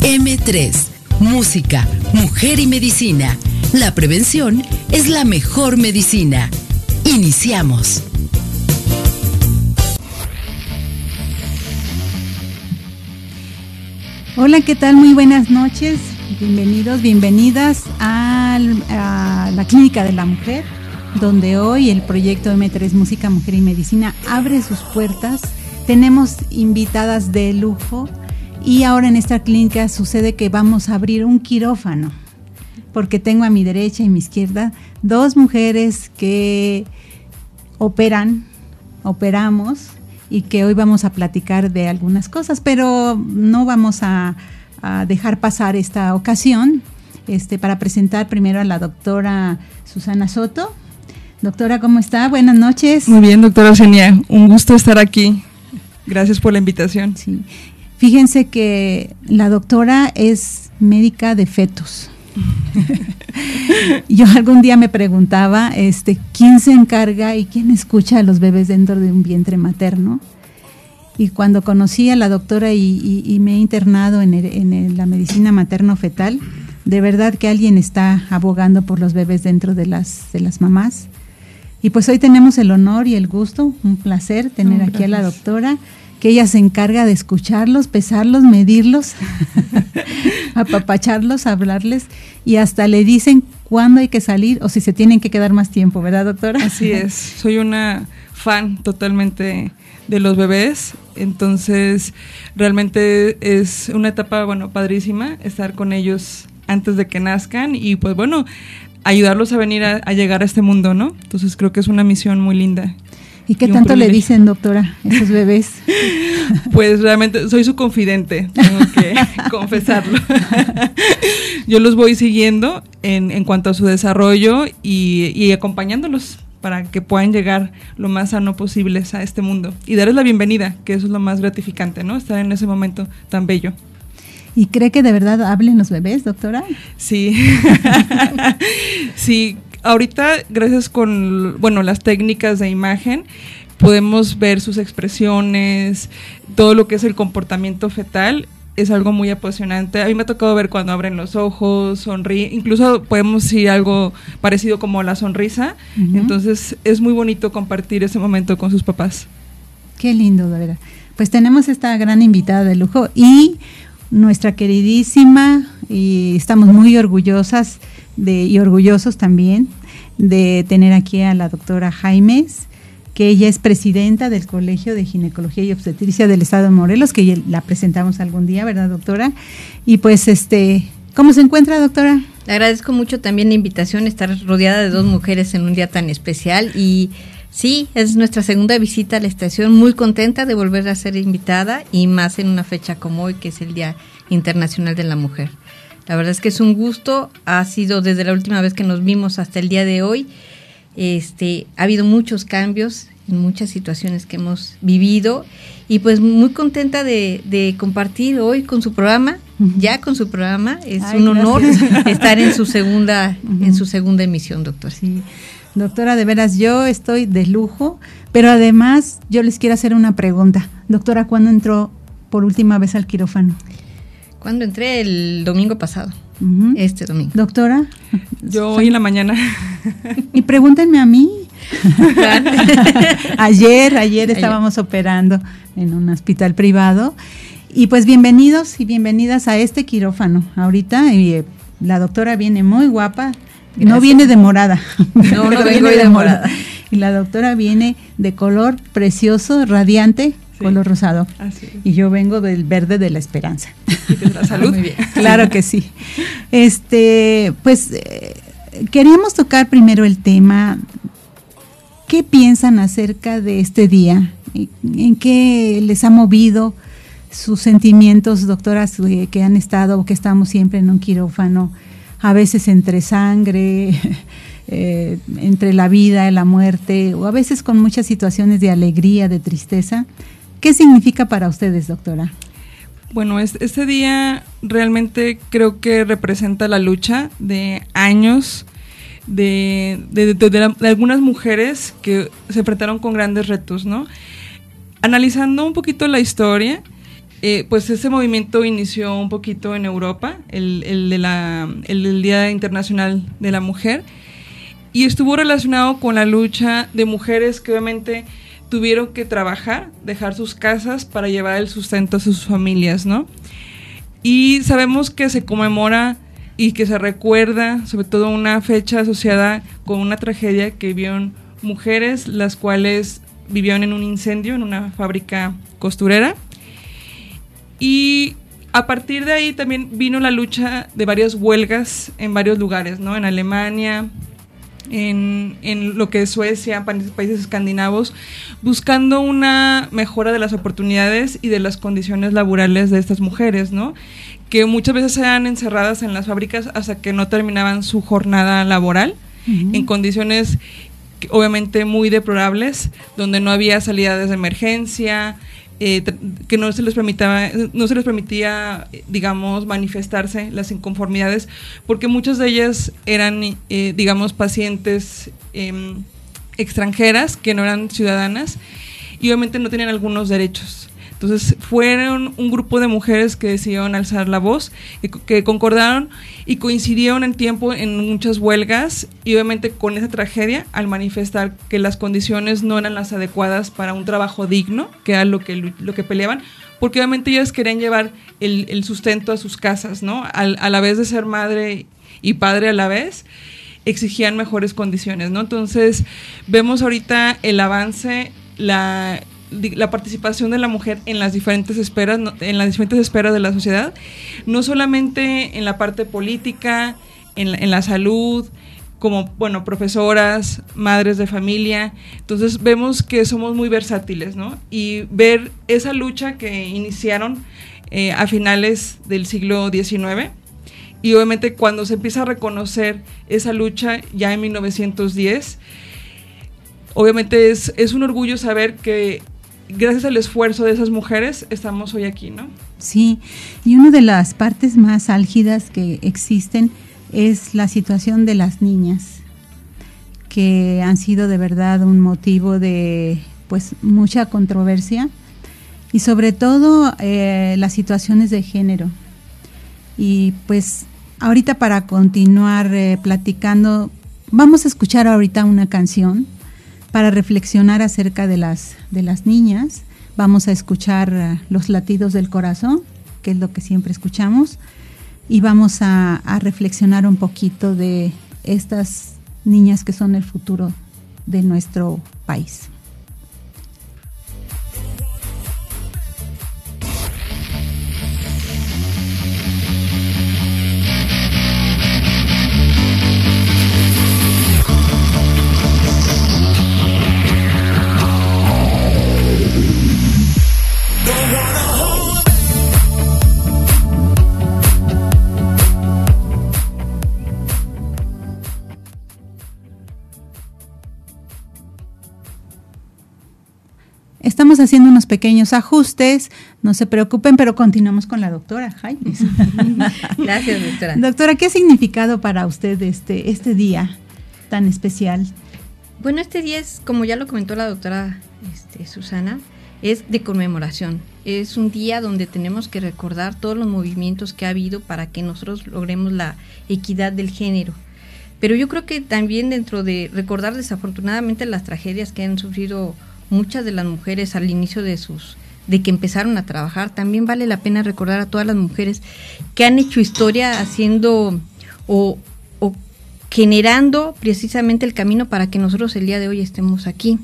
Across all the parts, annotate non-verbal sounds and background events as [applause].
M3, Música, Mujer y Medicina. La prevención es la mejor medicina. Iniciamos. Hola, ¿qué tal? Muy buenas noches. Bienvenidos, bienvenidas a la Clínica de la Mujer, donde hoy el proyecto M3 Música, Mujer y Medicina abre sus puertas. Tenemos invitadas de lujo y ahora en esta clínica sucede que vamos a abrir un quirófano, porque tengo a mi derecha y mi izquierda dos mujeres que operan, operamos y que hoy vamos a platicar de algunas cosas, pero no vamos a, dejar pasar esta ocasión este, para presentar primero a la doctora Susana Soto. Doctora, ¿cómo está? Buenas noches. Muy bien, doctora Eugenia, un gusto estar aquí. Gracias por la invitación. Sí. Fíjense que la doctora es médica de fetos. [laughs] Yo algún día me preguntaba, este, ¿quién se encarga y quién escucha a los bebés dentro de un vientre materno? Y cuando conocí a la doctora y, me he internado en, la medicina materno-fetal, de verdad que alguien está abogando por los bebés dentro de las, de las mamás. Y pues hoy tenemos el honor y el gusto, un placer tener aquí a la doctora que ella se encarga de escucharlos, pesarlos, medirlos, [laughs] apapacharlos, hablarles y hasta le dicen cuándo hay que salir o si se tienen que quedar más tiempo, ¿verdad, doctora? Así [laughs] es, soy una fan totalmente de los bebés, entonces realmente es una etapa, bueno, padrísima estar con ellos antes de que nazcan y pues bueno, ayudarlos a venir a, a llegar a este mundo, ¿no? Entonces creo que es una misión muy linda. ¿Y qué tanto le dicen, doctora, esos bebés? [laughs] Pues realmente soy su confidente, tengo que [laughs] confesarlo. [laughs] Yo los voy siguiendo en, en cuanto a su desarrollo y, y, acompañándolos para que puedan llegar lo más sano posible a este mundo y darles la bienvenida, que eso es lo más gratificante, ¿no? Estar en ese momento tan bello. ¿Y cree que de verdad hablen los bebés, doctora? Sí. sí, ahorita, gracias con, bueno, las técnicas de imagen, podemos ver sus expresiones, todo lo que es el comportamiento fetal. Es algo muy apasionante. A mí me ha tocado ver cuando abren los ojos, sonríen, incluso podemos decir algo parecido como la sonrisa. Entonces es muy bonito compartir ese momento con sus papás. Qué lindo, de verdad. Pues tenemos esta gran invitada de lujo y nuestra queridísima, y estamos muy orgullosas de, y orgullosos también de tener aquí a la doctora Jaimes, que ella es presidenta del Colegio de Ginecología y Obstetricia del Estado de Morelos, que la presentamos algún día, ¿verdad, doctora? Y pues, este, ¿cómo se encuentra, doctora? Agradezco mucho también la invitación, estar rodeada de dos mujeres en un día tan especial y sí, es nuestra segunda visita a la estación, muy contenta de volver a ser invitada y más en una fecha como hoy, que es el Día Internacional de la Mujer. La verdad es que es un gusto, ha sido desde la última vez que nos vimos hasta el día de hoy. Este, ha habido muchos cambios en muchas situaciones que hemos vivido y pues muy contenta de, compartir hoy con su programa, ya con su programa, es un honor estar en su segunda, [laughs] en su segunda emisión, doctora. Sí. Doctora, de veras, yo estoy de lujo, pero además yo les quiero hacer una pregunta. Doctora, ¿cuándo entró por última vez al quirófano? Cuando entré el domingo pasado, este domingo. Doctora. Yo hoy en la mañana. Y pregúntenme a mí. [laughs] ayer, ayer estábamos operando en un hospital privado. Y pues bienvenidos y bienvenidas a este quirófano. Ahorita y, eh, la doctora viene muy guapa. No viene de morada. No, no [laughs] vengo de morada. Y la doctora viene de color precioso, radiante, color rosado. Y yo vengo del verde de la esperanza. la salud. Muy bien. [laughs] claro que sí. Este, pues eh, queríamos tocar primero el tema. ¿Qué piensan acerca de este día? ¿En qué les ha movido sus sentimientos, doctoras, eh, que han estado o que estamos siempre en un quirófano, a veces entre sangre, [laughs] eh, entre la vida y la muerte, o a veces con muchas situaciones de alegría, de tristeza. ¿Qué significa para ustedes, doctora? Bueno, este día realmente creo que representa la lucha de años de, de, algunas mujeres que se enfrentaron con grandes retos, ¿no? Analizando un poquito la historia, eh, pues ese movimiento inició un poquito en Europa, el, del Día Internacional de la Mujer, y estuvo relacionado con la lucha de mujeres que obviamente tuvieron que trabajar, dejar sus casas para llevar el sustento a sus familias, ¿no? Y sabemos que se conmemora y que se recuerda sobre todo una fecha asociada con una tragedia que vieron mujeres las cuales vivieron en un incendio en una fábrica costurera. Y a partir de ahí también vino la lucha de varias huelgas en varios lugares, ¿no? En Alemania, en, lo que es Suecia, países escandinavos, buscando una mejora de las oportunidades y de las condiciones laborales de estas mujeres, ¿no? Que muchas veces eran encerradas en las fábricas hasta que no terminaban su jornada laboral, en condiciones obviamente muy deplorables, donde no había salidas de emergencia, eh, que no se les permitía, no se les permitía, digamos, manifestarse las inconformidades, porque muchas de ellas eran, eh, digamos, pacientes em, extranjeras que no eran ciudadanas y obviamente no tenían algunos derechos. Entonces fueron un grupo de mujeres que decidieron alzar la voz, que, concordaron y coincidieron en tiempo en muchas huelgas y obviamente con esa tragedia al manifestar que las condiciones no eran las adecuadas para un trabajo digno, que era lo que, lo que peleaban, porque obviamente ellas querían llevar el, sustento a sus casas, ¿no? a la vez de ser madre y padre a la vez exigían mejores condiciones, ¿no? Entonces, vemos ahorita el avance, la, la participación de la mujer en las diferentes esferas, en las diferentes esferas de la sociedad, no solamente en la parte política, en la, salud, como, bueno, profesoras, madres de familia. Entonces vemos que somos muy versátiles, ¿no? Y ver esa lucha que iniciaron eh, a finales del siglo XIX y obviamente cuando se empieza a reconocer esa lucha ya en 1910, obviamente es, es un orgullo saber que gracias al esfuerzo de esas mujeres estamos hoy aquí, ¿no? Sí, y una de las partes más álgidas que existen es la situación de las niñas, que han sido de verdad un motivo de pues mucha controversia y sobre todo eh, las situaciones de género. Y pues ahorita para continuar eh, platicando, vamos a escuchar ahorita una canción para reflexionar acerca de las, de las niñas. Vamos a escuchar eh, los latidos del corazón, que es lo que siempre escuchamos, y vamos a, a reflexionar un poquito de estas niñas que son el futuro de nuestro país. Estamos haciendo unos pequeños ajustes, no se preocupen, pero continuamos con la doctora Jaime. [laughs] Gracias, doctora. Doctora, ¿qué ha significado para usted este, este día tan especial? Bueno, este día es, como ya lo comentó la doctora este, Susana, es de conmemoración. Es un día donde tenemos que recordar todos los movimientos que ha habido para que nosotros logremos la equidad del género. Pero yo creo que también dentro de recordar desafortunadamente las tragedias que han sufrido muchas de las mujeres al inicio de sus de que empezaron a trabajar, también vale la pena recordar a todas las mujeres que han hecho historia haciendo o, o generando precisamente el camino para que nosotros el día de hoy estemos aquí.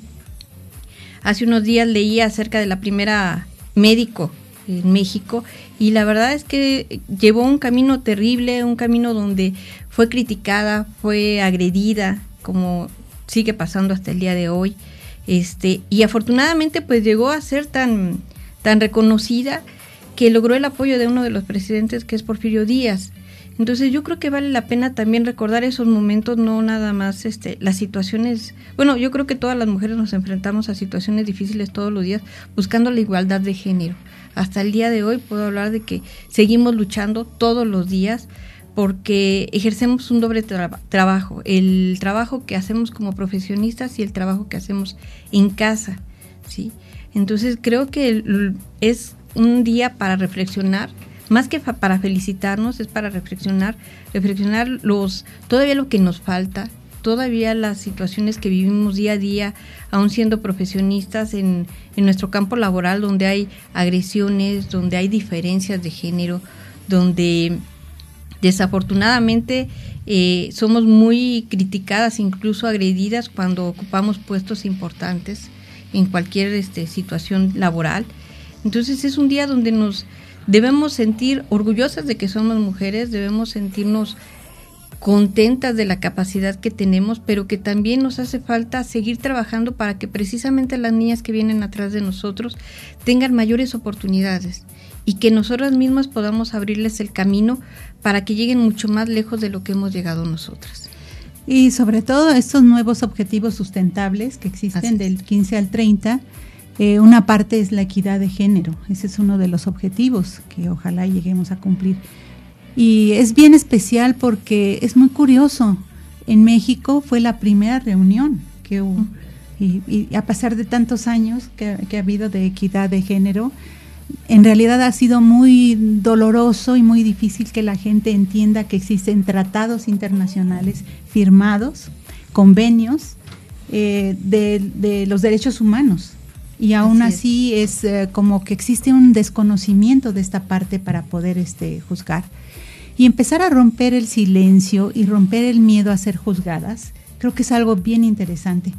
Hace unos días leí acerca de la primera médico en México y la verdad es que llevó un camino terrible, un camino donde fue criticada, fue agredida, como sigue pasando hasta el día de hoy. Este, y afortunadamente pues llegó a ser tan, tan reconocida que logró el apoyo de uno de los presidentes que es Porfirio Díaz. Entonces yo creo que vale la pena también recordar esos momentos, no nada más este, las situaciones, bueno, yo creo que todas las mujeres nos enfrentamos a situaciones difíciles todos los días buscando la igualdad de género. Hasta el día de hoy puedo hablar de que seguimos luchando todos los días porque ejercemos un doble trabajo, el trabajo que hacemos como profesionistas y el trabajo que hacemos en casa, ¿sí? Entonces creo que es un día para reflexionar, más que para felicitarnos, es para reflexionar, reflexionar los todavía lo que nos falta, todavía las situaciones que vivimos día a día, aún siendo profesionistas en, en nuestro campo laboral, donde hay agresiones, donde hay diferencias de género, donde Desafortunadamente eh, somos muy criticadas, incluso agredidas cuando ocupamos puestos importantes en cualquier este, situación laboral. Entonces es un día donde nos debemos sentir orgullosas de que somos mujeres, debemos sentirnos contentas de la capacidad que tenemos, pero que también nos hace falta seguir trabajando para que precisamente las niñas que vienen atrás de nosotros tengan mayores oportunidades y que nosotras mismas podamos abrirles el camino para que lleguen mucho más lejos de lo que hemos llegado nosotras. Y sobre todo estos nuevos objetivos sustentables que existen del 15 al 30, eh, una parte es la equidad de género, ese es uno de los objetivos que ojalá lleguemos a cumplir. Y es bien especial porque es muy curioso, en México fue la primera reunión que hubo, y, a pesar de tantos años que, que ha habido de equidad de género, en realidad ha sido muy doloroso y muy difícil que la gente entienda que existen tratados internacionales firmados, convenios eh, de, los derechos humanos. Y aún así, es, eh, como que existe un desconocimiento de esta parte para poder este, juzgar. Y empezar a romper el silencio y romper el miedo a ser juzgadas, creo que es algo bien interesante.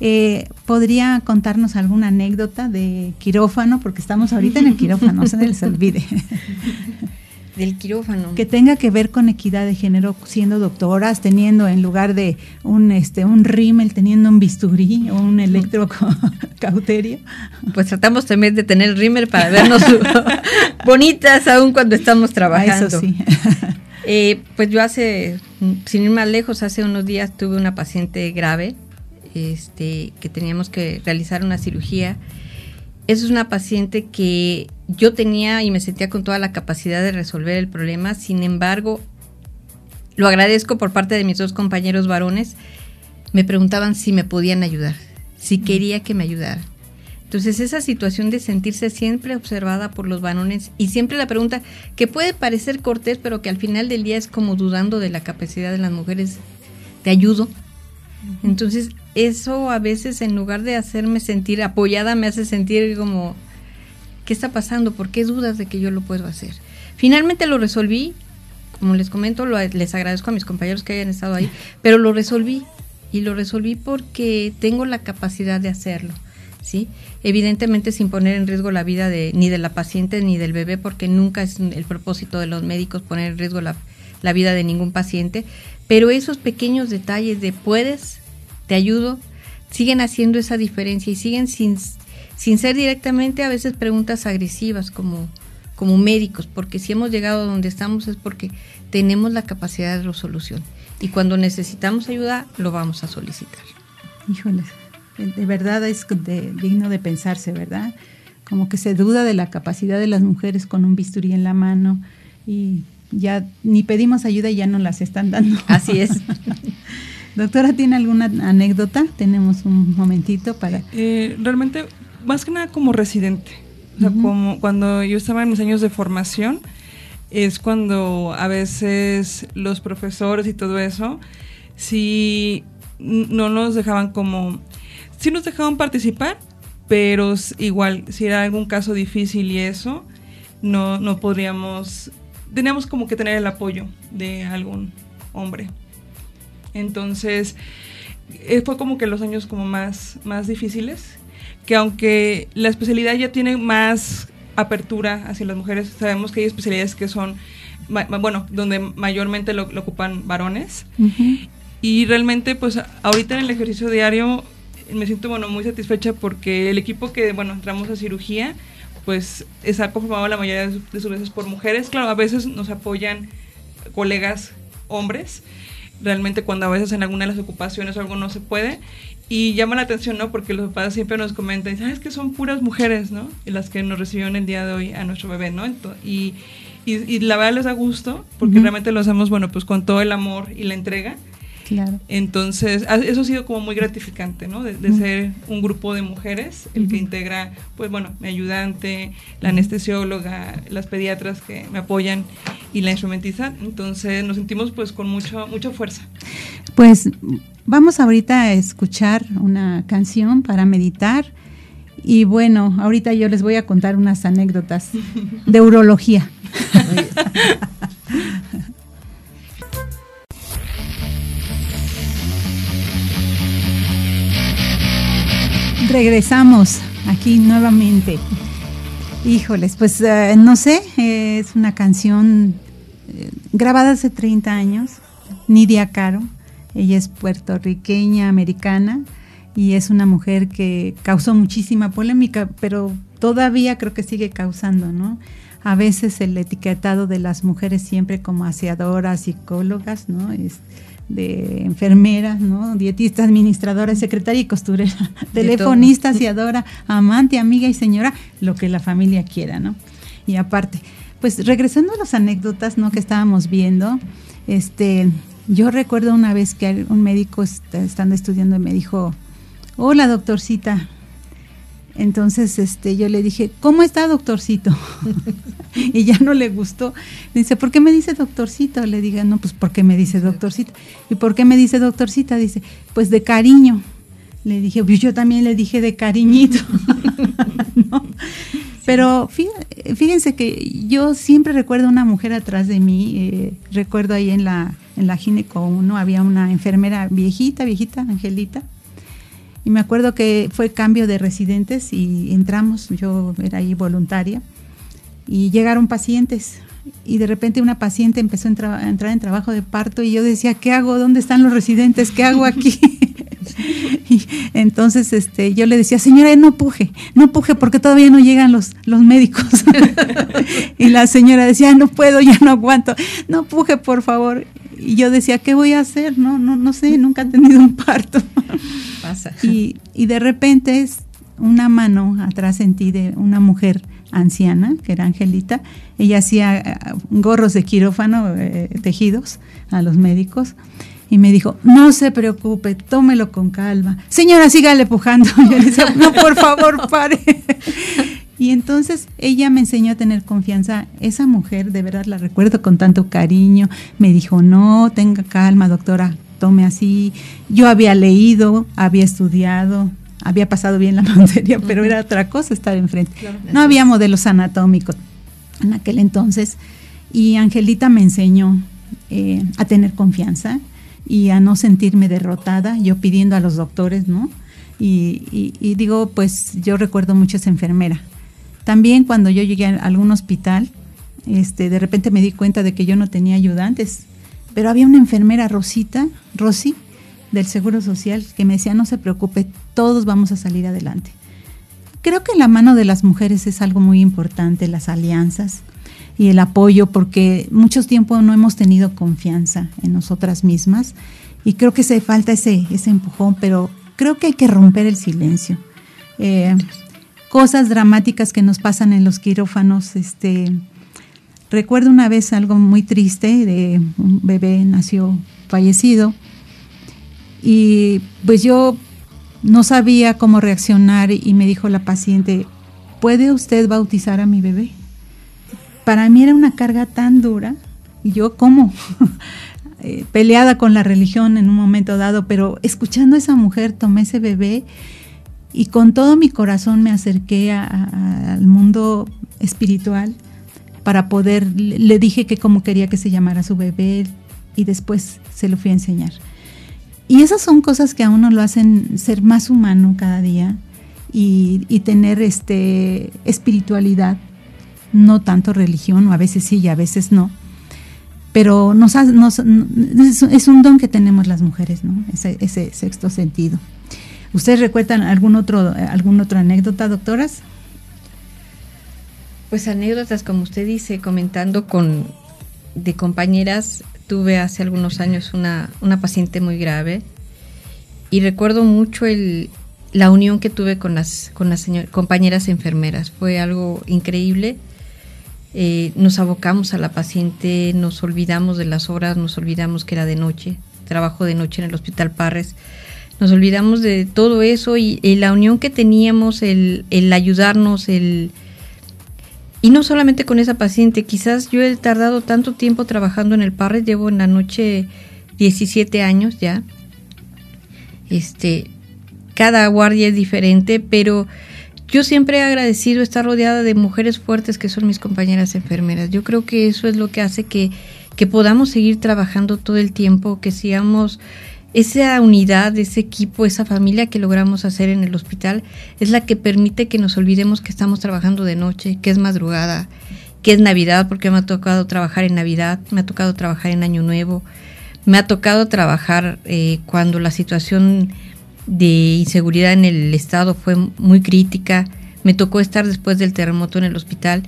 Eh, ¿Podría contarnos alguna anécdota de quirófano? Porque estamos ahorita en el quirófano, no se les olvide. [laughs] Del quirófano. Que tenga que ver con equidad de género, siendo doctoras, teniendo en lugar de un este un rímel, teniendo un bisturí o un electrocauterio. [laughs] Pues tratamos también de tener rímel para vernos [laughs] bonitas aún cuando estamos trabajando. Eso sí. Eh, pues yo hace, sin ir más lejos, hace unos días tuve una paciente grave este, que teníamos que realizar una cirugía. Esa es una paciente que yo tenía y me sentía con toda la capacidad de resolver el problema, sin embargo, lo agradezco por parte de mis dos compañeros varones, me preguntaban si me podían ayudar, si quería que me ayudara. Entonces esa situación de sentirse siempre observada por los varones y siempre la pregunta que puede parecer cortés, pero que al final del día es como dudando de la capacidad de las mujeres, ¿te ayudo? Entonces, eso a veces en lugar de hacerme sentir apoyada, me hace sentir como, ¿qué está pasando? ¿Por qué dudas de que yo lo puedo hacer? Finalmente lo resolví, como les comento, les agradezco a mis compañeros que hayan estado ahí, pero lo resolví y lo resolví porque tengo la capacidad de hacerlo. ¿Sí? Evidentemente sin poner en riesgo la vida de, ni de la paciente ni del bebé, porque nunca es el propósito de los médicos poner en riesgo la, la vida de ningún paciente, pero esos pequeños detalles de puedes, te ayudo, siguen haciendo esa diferencia y siguen sin, sin ser directamente a veces preguntas agresivas como, como médicos, porque si hemos llegado a donde estamos es porque tenemos la capacidad de resolución y cuando necesitamos ayuda lo vamos a solicitar. Híjole, de verdad es digno de pensarse, ¿verdad? Como que se duda de la capacidad de las mujeres con un bisturí en la mano y ya ni pedimos ayuda y ya nos las están dando. Así es. [laughs] Doctora, ¿tiene alguna anécdota? Tenemos un momentito para... Eh, realmente, más que nada como residente. O sea, como cuando yo estaba en mis años de formación, es cuando a veces los profesores y todo eso, si no nos dejaban como... Sí nos dejaban participar, pero igual, si era algún caso difícil y eso, no, no podríamos teníamos como que tener el apoyo de algún hombre. Entonces, eh, fue como que los años como más, más difíciles, que aunque la especialidad ya tiene más apertura hacia las mujeres, sabemos que hay especialidades que son, bueno, donde mayormente lo, ocupan varones. Y realmente, pues ahorita en el ejercicio diario me siento, bueno, muy satisfecha porque el equipo que, bueno, entramos a cirugía, pues está conformado la mayoría de sus veces por mujeres. Claro, a veces nos apoyan colegas hombres, realmente cuando a veces en alguna de las ocupaciones o algo no se puede. Y llama la atención, ¿no? Porque los papás siempre nos comentan, ¿sabes que son puras mujeres, ¿no? Y las que nos recibieron el día de hoy a nuestro bebé, ¿no? y, y, la verdad les da gusto, porque realmente lo hacemos, bueno, pues con todo el amor y la entrega. Claro. Entonces, eso ha sido como muy gratificante, ¿no? De, ser un grupo de mujeres, el que integra, pues bueno, mi ayudante, la anestesióloga, las pediatras que me apoyan y la instrumentista. Entonces, nos sentimos pues con mucho, mucha fuerza. Pues vamos ahorita a escuchar una canción para meditar. Y bueno, ahorita yo les voy a contar unas anécdotas de urología. [laughs] Regresamos aquí nuevamente. Híjoles, pues eh, no sé, es una canción eh, grabada hace 30 años, Nidia Caro. Ella es puertorriqueña, americana, y es una mujer que causó muchísima polémica, pero todavía creo que sigue causando, ¿no? A veces el etiquetado de las mujeres siempre como aseadoras, psicólogas, ¿no? Es, de enfermeras, ¿no? Dietista, administradora, secretaria y costurera, telefonista, aseadora, amante, amiga y señora, lo que la familia quiera, ¿no? Y aparte, pues regresando a las anécdotas, ¿no? Que estábamos viendo, este, yo recuerdo una vez que un médico estando estudiando me dijo, hola doctorcita, entonces, este, yo le dije, ¿cómo está, doctorcito? [laughs] y ya no le gustó. Dice, ¿por qué me dice doctorcito? Le dije, no, pues porque me dice doctorcita. ¿Y por qué me dice doctorcita? Dice, pues de cariño. Le dije, pues yo también le dije de cariñito. [laughs] Pero fíjense que yo siempre recuerdo una mujer atrás de mí. Eh, recuerdo ahí en la, en la gineco 1 había una enfermera viejita, viejita, Angelita y me acuerdo que fue cambio de residentes y entramos, yo era ahí voluntaria, y llegaron pacientes. Y de repente una paciente empezó a, entrar en trabajo de parto y yo decía, ¿qué hago? ¿Dónde están los residentes? ¿Qué hago aquí? [laughs] y entonces este, yo le decía, señora, no puje, no puje porque todavía no llegan los, los médicos. [laughs] y la señora decía, no puedo, ya no aguanto, no puje, por favor. Y yo decía, ¿qué voy a hacer? No, no, no sé, nunca he tenido un parto. [laughs] Y, y de repente es una mano atrás en ti de una mujer anciana, que era Angelita. Ella hacía eh, gorros de quirófano, eh, tejidos a los médicos. Y me dijo, no se preocupe, tómelo con calma. Señora, sígale pujando. [laughs] Yo le decía, no, por favor, pare. Y entonces ella me enseñó a tener confianza. Esa mujer, de verdad la recuerdo con tanto cariño. Me dijo, no, tenga calma, doctora, tome así. Yo había leído, había estudiado, había pasado bien la [laughs] materia, pero era otra cosa estar enfrente. no había modelos anatómicos en aquel entonces. Y Angelita me enseñó eh, a tener confianza y a no sentirme derrotada, yo pidiendo a los doctores, ¿no? Y, y digo, pues yo recuerdo mucho esa enfermera. También cuando yo llegué a algún hospital, este, de repente me di cuenta de que yo no tenía ayudantes pero había una enfermera, Rosita, Rosy, del Seguro Social, que me decía, no se preocupe, todos vamos a salir adelante. Creo que la mano de las mujeres es algo muy importante, las alianzas y el apoyo, porque muchos tiempos no hemos tenido confianza en nosotras mismas y creo que se falta ese, ese empujón, pero creo que hay que romper el silencio. Eh, cosas dramáticas que nos pasan en los quirófanos, este, Recuerdo una vez algo muy triste de un bebé nació fallecido y pues yo no sabía cómo reaccionar y me dijo la paciente, ¿puede usted bautizar a mi bebé? Para mí era una carga tan dura y yo como [laughs] eh, peleada con la religión en un momento dado, pero escuchando a esa mujer tomé ese bebé y con todo mi corazón me acerqué al mundo espiritual para poder, le dije que cómo quería que se llamara su bebé y después se lo fui a enseñar. Y esas son cosas que a uno lo hacen ser más humano cada día y, tener este, espiritualidad, no tanto religión, o a veces sí y a veces no. Pero nos, es, un don que tenemos las mujeres, ¿no? Ese, ese sexto sentido. ¿Ustedes recuerdan algún otro, otra anécdota, doctoras? Pues anécdotas, como usted dice, comentando con de compañeras, tuve hace algunos años una, una paciente muy grave y recuerdo mucho el, la unión que tuve con las, con las compañeras enfermeras. Fue algo increíble. Eh, nos abocamos a la paciente, nos olvidamos de las horas, nos olvidamos que era de noche, trabajo de noche en el Hospital Parres, nos olvidamos de todo eso y, la unión que teníamos, el, ayudarnos, el... Y no solamente con esa paciente, quizás yo he tardado tanto tiempo trabajando en el Parres, llevo en la noche 17 años ya. Este, cada guardia es diferente, pero yo siempre he agradecido estar rodeada de mujeres fuertes que son mis compañeras enfermeras. Yo creo que eso es lo que hace que, que podamos seguir trabajando todo el tiempo, que sigamos esa unidad, ese equipo, esa familia que logramos hacer en el hospital es la que permite que nos olvidemos que estamos trabajando de noche, que es madrugada, que es Navidad, porque me ha tocado trabajar en Navidad, me ha tocado trabajar en Año Nuevo, me ha tocado trabajar eh, cuando la situación de inseguridad en el estado fue muy crítica. Me tocó estar después del terremoto en el hospital.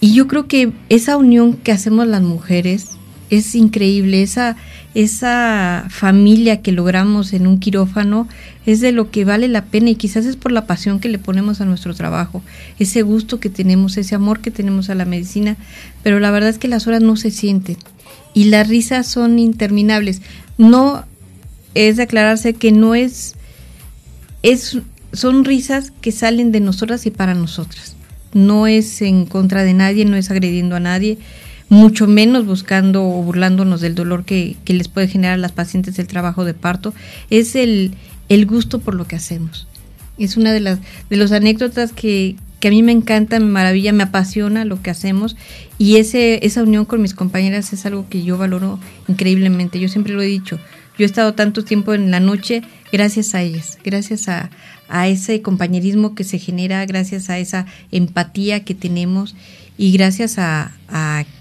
Y yo creo que esa unión que hacemos las mujeres es increíble. Esa, esa familia que logramos en un quirófano es de lo que vale la pena y quizás es por la pasión que le ponemos a nuestro trabajo, ese gusto que tenemos, ese amor que tenemos a la medicina. Pero la verdad es que las horas no se sienten y las risas son interminables. No es de aclararse que no es, es, son risas que salen de nosotras y para nosotras. No es en contra de nadie, no es agrediendo a nadie, mucho menos buscando o burlándonos del dolor que, que les puede generar a las pacientes el trabajo de parto. Es el, el gusto por lo que hacemos. Es una de las de los anécdotas que, que a mí me encanta, me maravilla, me apasiona lo que hacemos y ese, esa unión con mis compañeras es algo que yo valoro increíblemente. Yo siempre lo he dicho, yo he estado tanto tiempo en la noche gracias a ellas, gracias a, ese compañerismo que se genera, gracias a esa empatía que tenemos y gracias a,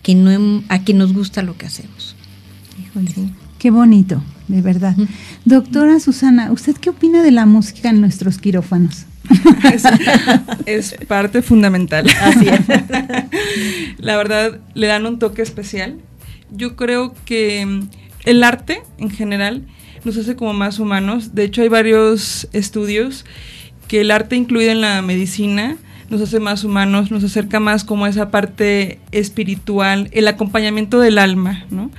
que, no, a que nos gusta lo que hacemos. Qué bonito, de verdad. Doctora Susana, ¿usted qué opina de la música en nuestros quirófanos? [laughs] es, [laughs] parte fundamental. Así es. [laughs] La verdad, le dan un toque especial. Yo creo que el arte en general nos hace como más humanos. De hecho, hay varios estudios que el arte incluido en la medicina nos hace más humanos, nos acerca más como esa parte espiritual, el acompañamiento del alma, ¿no?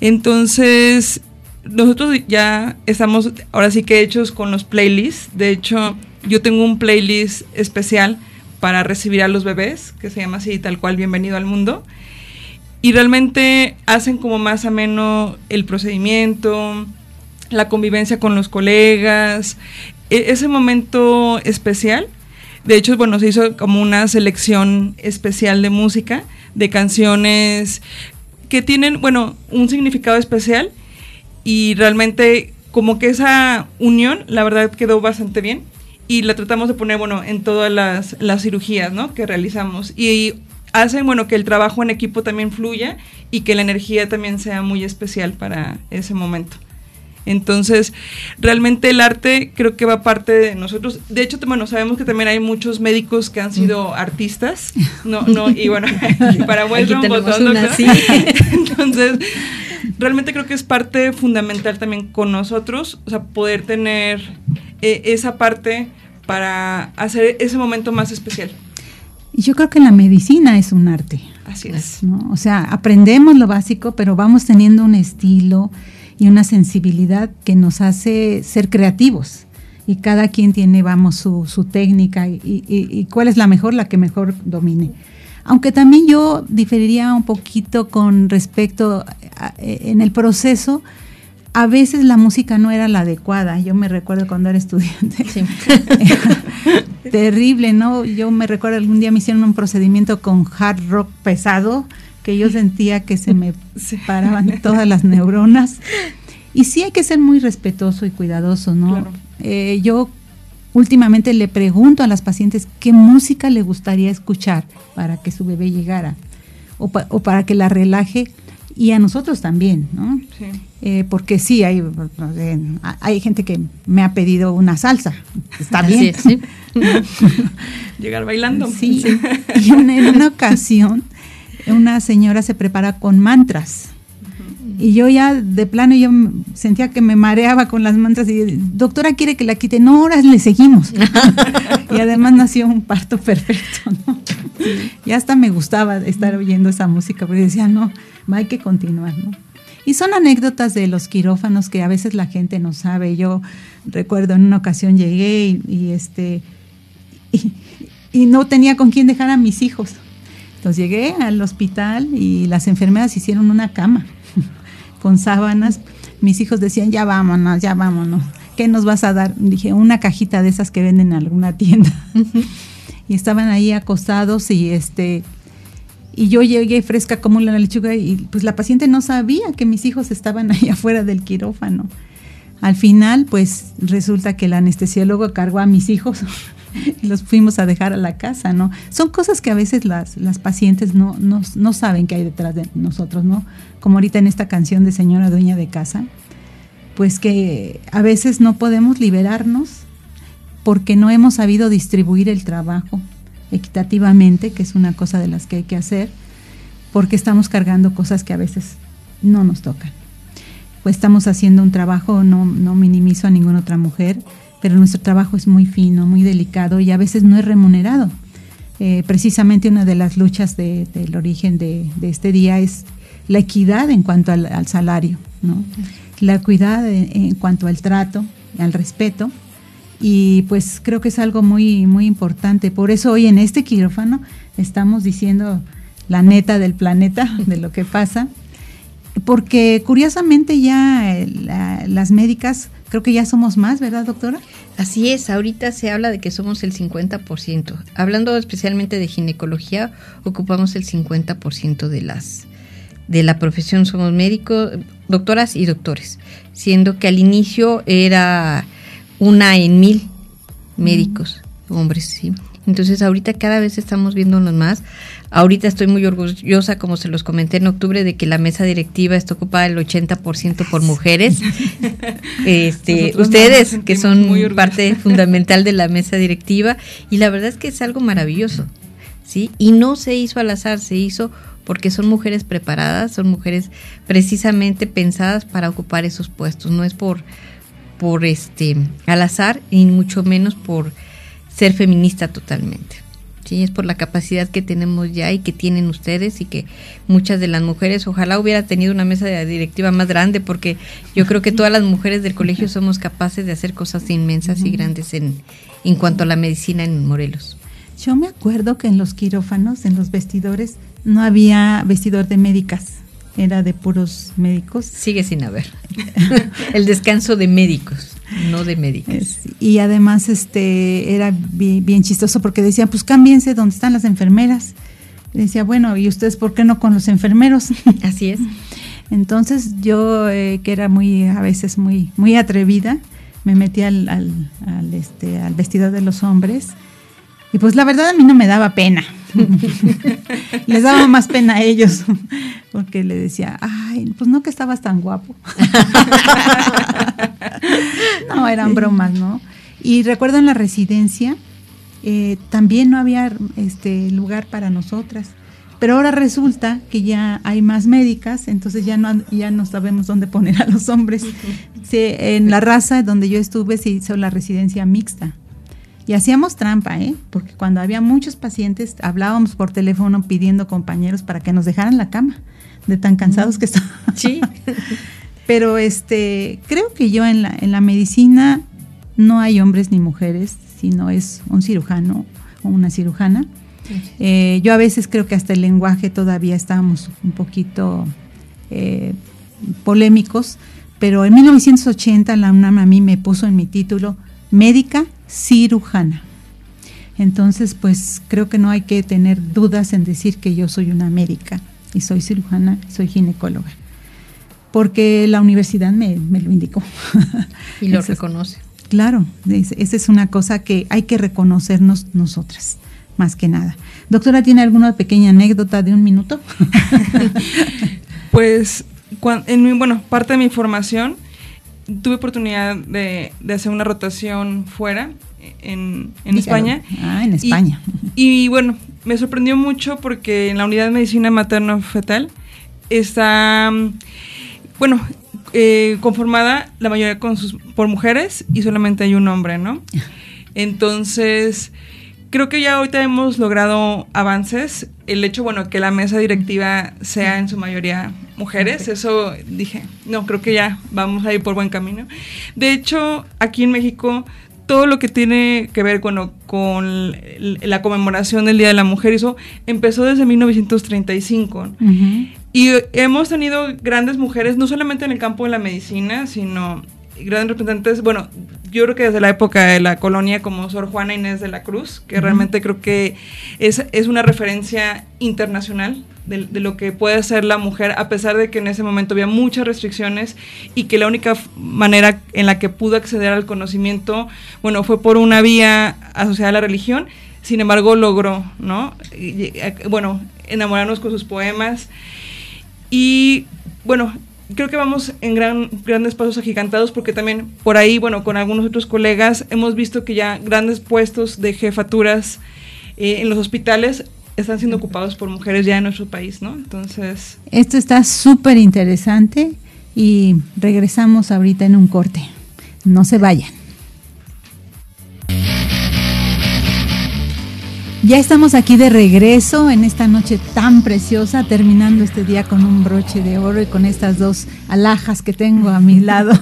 Entonces, nosotros ya estamos ahora sí que hechos con los playlists. De hecho, yo tengo un playlist especial para recibir a los bebés, que se llama así tal cual Bienvenido al Mundo y realmente hacen como más ameno el procedimiento, la convivencia con los colegas, e-, ese momento especial. De hecho, bueno, se hizo como una selección especial de música, de canciones que tienen, bueno, un significado especial y realmente como que esa unión, la verdad, quedó bastante bien y la tratamos de poner, bueno, en todas las, las cirugías, ¿no? Que realizamos. Y hacen, bueno, que el trabajo en equipo también fluya y que la energía también sea muy especial para ese momento. Entonces, realmente el arte creo que va parte de nosotros. De hecho, bueno, sabemos que también hay muchos médicos que han sido artistas, no, [laughs] no, y bueno, [laughs] para vuelta un botón. [laughs] Entonces, realmente creo que es parte fundamental también con nosotros, o sea, poder tener eh, esa parte para hacer ese momento más especial. Y yo creo que la medicina es un arte. Así es. O sea, aprendemos lo básico, pero vamos teniendo un estilo y una sensibilidad que nos hace ser creativos. Y cada quien tiene, vamos, su, su técnica y, y, cuál es la mejor, la que mejor domine. Aunque también yo diferiría un poquito con respecto en el proceso a veces la música no era la adecuada. Yo me recuerdo cuando era estudiante. [laughs] Terrible, ¿no? Yo me recuerdo algún día me hicieron un procedimiento con hard rock pesado que yo [laughs] sentía que se me [laughs] separaban todas las neuronas. Y sí hay que ser muy respetuoso y cuidadoso, ¿no? Eh, yo últimamente le pregunto a las pacientes qué música le gustaría escuchar para que su bebé llegara o, o para que la relaje y a nosotros también, ¿no? Sí. Eh, porque sí, hay, hay gente que me ha pedido una salsa, está bien. Sí, [laughs] Llegar bailando. Sí, y en una ocasión una señora se prepara con mantras. Y yo ya de plano yo sentía que me mareaba con las mantras y doctora quiere que la quite, no, ahora le seguimos. [laughs] y además nació un parto perfecto, ¿no? Ya hasta me gustaba estar oyendo esa música, porque decía, no, hay que continuar, ¿no? Y son anécdotas de los quirófanos que a veces la gente no sabe. Yo recuerdo en una ocasión llegué y, este y, no tenía con quién dejar a mis hijos. Entonces llegué al hospital y las enfermeras hicieron una cama [laughs] con sábanas. Mis hijos decían, ya vámonos, ya vámonos. ¿Qué nos vas a dar? Dije, una cajita de esas que venden en alguna tienda. [laughs] y estaban ahí acostados y este y yo llegué fresca como la lechuga y pues la paciente no sabía que mis hijos estaban [laughs] ahí afuera del quirófano. Al final, pues resulta que el anestesiólogo cargó a mis hijos [laughs] y los fuimos a dejar a la casa, ¿no? Son cosas que a veces las, las pacientes no, no, no saben que hay detrás de nosotros, ¿no? Como ahorita en esta canción de Señora Dueña de Casa, pues que a veces no podemos liberarnos porque no hemos sabido distribuir el trabajo equitativamente, que es una cosa de las que hay que hacer, porque estamos cargando cosas que a veces no nos tocan. Pues estamos haciendo un trabajo, no, no minimizo a ninguna otra mujer, pero nuestro trabajo es muy fino, muy delicado y a veces no es remunerado. Eh, precisamente una de las luchas del origen de, este día es la equidad en cuanto al, salario, ¿no? la equidad en cuanto al trato, al respeto y pues creo que es algo muy, muy importante. Por eso hoy en este quirófano estamos diciendo la neta del planeta, [laughs] de lo que pasa, porque curiosamente ya eh, las médicas creo que ya somos más, ¿verdad, doctora? Así es, ahorita se habla de que somos el 50%. Hablando especialmente de ginecología, ocupamos el 50% de las de la profesión somos médicos, doctoras y doctores, siendo que al inicio era una en mil médicos, hombres, sí. Entonces ahorita cada vez estamos viéndonos más. Ahorita estoy muy orgullosa, como se los comenté en octubre, de que la mesa directiva está ocupada el 80% por mujeres. [laughs] este, ustedes, que son muy parte [laughs] fundamental de la mesa directiva, y la verdad es que es algo maravilloso, ¿sí? Y no se hizo al azar, se hizo porque son mujeres preparadas, son mujeres precisamente pensadas para ocupar esos puestos, no es por por este al azar y mucho menos por ser feminista totalmente. Sí, es por la capacidad que tenemos ya y que tienen ustedes y que muchas de las mujeres, ojalá hubiera tenido una mesa directiva más grande porque yo creo que todas las mujeres del colegio somos capaces de hacer cosas inmensas y grandes en, en cuanto a la medicina en Morelos. Yo me acuerdo que en los quirófanos, en los vestidores, no había vestidor de médicas era de puros médicos. Sigue sin haber. [laughs] el descanso de médicos, no de médicos. y además este era bien, chistoso porque decían, pues cámbiense donde están las enfermeras. Decía, bueno, ¿y ustedes por qué no con los enfermeros? [laughs] Así es. Entonces yo, eh, que era muy, a veces muy, muy atrevida, me metí al, al, este, al vestido de los hombres. Y pues la verdad a mí no me daba pena. [laughs] Les daba más pena a ellos, porque le decía, ay, pues no que estabas tan guapo. [laughs] no, eran bromas, ¿no? Y recuerdo en la residencia, eh, también no había este lugar para nosotras. Pero ahora resulta que ya hay más médicas, entonces ya no, ya no sabemos dónde poner a los hombres. en la raza donde yo estuve se hizo la residencia mixta. Y hacíamos trampa, ¿eh? Porque cuando había muchos pacientes, hablábamos por teléfono pidiendo compañeros para que nos dejaran la cama, de tan cansados que estábamos. Sí. [laughs] Pero este, creo que yo en la, en la medicina no hay hombres ni mujeres, sino es un cirujano o una cirujana. Eh, yo a veces creo que hasta el lenguaje todavía estábamos un poquito eh, polémicos, pero en 1980 la UNAM a mí me puso en mi título médica cirujana. Entonces, pues creo que no hay que tener dudas en decir que yo soy una médica y soy cirujana, soy ginecóloga, porque la universidad me, lo indicó. [laughs] Y lo reconoce. claro, esa es una cosa que hay que reconocernos nosotras, más que nada. Doctora, ¿tiene alguna pequeña anécdota de un minuto? [laughs] Pues, en mi, bueno, parte de mi formación tuve oportunidad de, hacer una rotación fuera, en, España. Ah, en España. Y, bueno, me sorprendió mucho porque en la unidad de medicina materno-fetal está, bueno, eh, conformada la mayoría con sus, por mujeres y solamente hay un hombre, ¿no? [laughs] Entonces, creo que ya ahorita hemos logrado avances. El hecho, bueno, que la mesa directiva sea en su mayoría mujeres, eso dije, no, creo que ya vamos a ir por buen camino. De hecho, aquí en México, todo lo que tiene que ver bueno, con la conmemoración del Día de la Mujer, eso empezó desde 1935. Y hemos tenido grandes mujeres, no solamente en el campo de la medicina, sino grandes representantes, bueno, yo creo que desde la época de la colonia como Sor Juana Inés de la Cruz, que realmente creo que es, es una referencia internacional de, lo que puede ser la mujer, a pesar de que en ese momento había muchas restricciones y que la única manera en la que pudo acceder al conocimiento, bueno, fue por una vía asociada a la religión, sin embargo logró, ¿no? bueno, enamorarnos con sus poemas y, bueno, creo que vamos en gran, grandes pasos agigantados porque también por ahí, bueno, con algunos otros colegas hemos visto que ya grandes puestos de jefaturas eh, en los hospitales están siendo ocupados por mujeres ya en nuestro país, ¿no? Entonces... Esto está súper interesante y regresamos ahorita en un corte. No se vayan. Ya estamos aquí de regreso en esta noche tan preciosa, terminando este día con un broche de oro y con estas dos alhajas que tengo a mi lado.